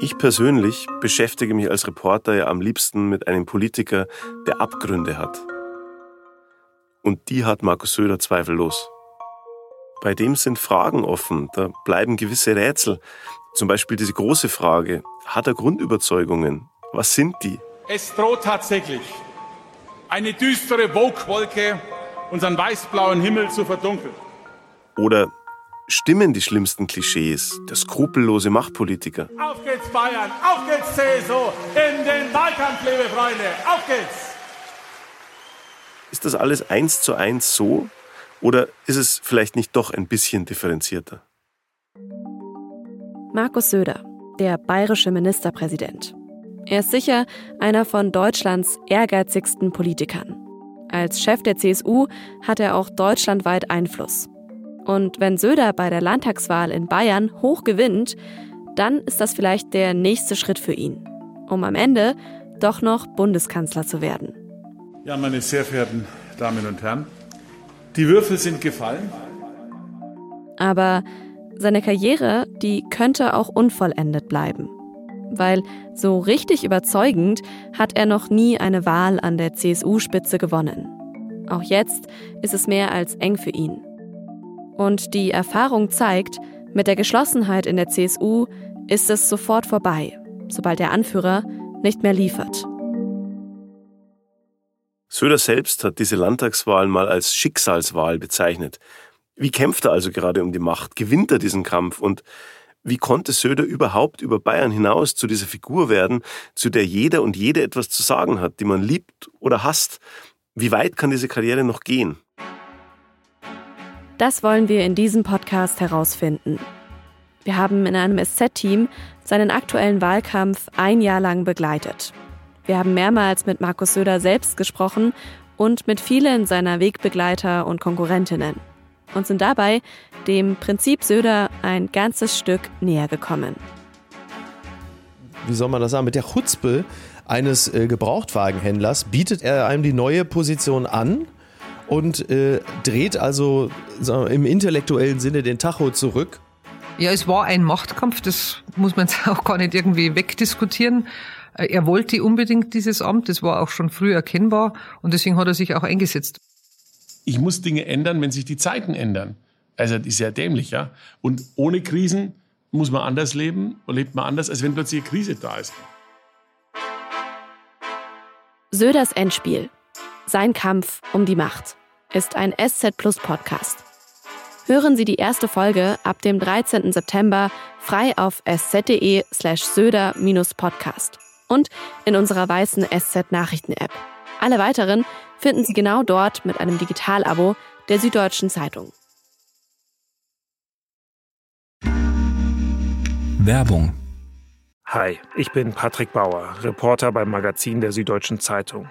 Ich persönlich beschäftige mich als Reporter ja am liebsten mit einem Politiker, der Abgründe hat. Und die hat Markus Söder zweifellos. Bei dem sind Fragen offen, da bleiben gewisse Rätsel. Zum Beispiel diese große Frage, hat er Grundüberzeugungen? Was sind die? Es droht tatsächlich eine düstere Wogwolke unseren weißblauen Himmel zu verdunkeln. Oder stimmen die schlimmsten Klischees, der skrupellose Machtpolitiker? Auf geht's Bayern, auf geht's CSU, in den Wahlkampf, liebe Freunde, auf geht's! Ist das alles eins zu eins so? Oder ist es vielleicht nicht doch ein bisschen differenzierter? Markus Söder, der bayerische Ministerpräsident. Er ist sicher einer von Deutschlands ehrgeizigsten Politikern. Als Chef der CSU hat er auch deutschlandweit Einfluss. Und wenn Söder bei der Landtagswahl in Bayern hoch gewinnt, dann ist das vielleicht der nächste Schritt für ihn, um am Ende doch noch Bundeskanzler zu werden. Ja, meine sehr verehrten Damen und Herren, die Würfel sind gefallen. Aber seine Karriere, die könnte auch unvollendet bleiben. Weil so richtig überzeugend hat er noch nie eine Wahl an der CSU-Spitze gewonnen. Auch jetzt ist es mehr als eng für ihn. Und die Erfahrung zeigt, mit der Geschlossenheit in der CSU ist es sofort vorbei, sobald der Anführer nicht mehr liefert. Söder selbst hat diese Landtagswahl mal als Schicksalswahl bezeichnet. Wie kämpft er also gerade um die Macht? Gewinnt er diesen Kampf? Und wie konnte Söder überhaupt über Bayern hinaus zu dieser Figur werden, zu der jeder und jede etwas zu sagen hat, die man liebt oder hasst? Wie weit kann diese Karriere noch gehen? Das wollen wir in diesem Podcast herausfinden. Wir haben in einem SZ-Team seinen aktuellen Wahlkampf ein Jahr lang begleitet. Wir haben mehrmals mit Markus Söder selbst gesprochen und mit vielen seiner Wegbegleiter und Konkurrentinnen und sind dabei dem Prinzip Söder ein ganzes Stück näher gekommen. Wie soll man das sagen? Mit der Chutzpe eines äh, Gebrauchtwagenhändlers bietet er einem die neue Position an und äh, dreht also wir, im intellektuellen Sinne den Tacho zurück. Ja, es war ein Machtkampf, das muss man jetzt auch gar nicht irgendwie wegdiskutieren. Äh, er wollte unbedingt dieses Amt, das war auch schon früh erkennbar und deswegen hat er sich auch eingesetzt. Ich muss Dinge ändern, wenn sich die Zeiten ändern. Also das ist ja dämlich, ja. Und ohne Krisen muss man anders leben und lebt man anders, als wenn plötzlich eine Krise da ist. Söders Endspiel. Sein Kampf um die Macht ist ein SZ Plus Podcast. Hören Sie die erste Folge ab dem 13. September frei auf sz.de slash söder-podcast und in unserer weißen SZ-Nachrichten-App. Alle weiteren finden Sie genau dort mit einem Digitalabo der Süddeutschen Zeitung. Werbung. Hi, ich bin Patrick Bauer, Reporter beim Magazin der Süddeutschen Zeitung.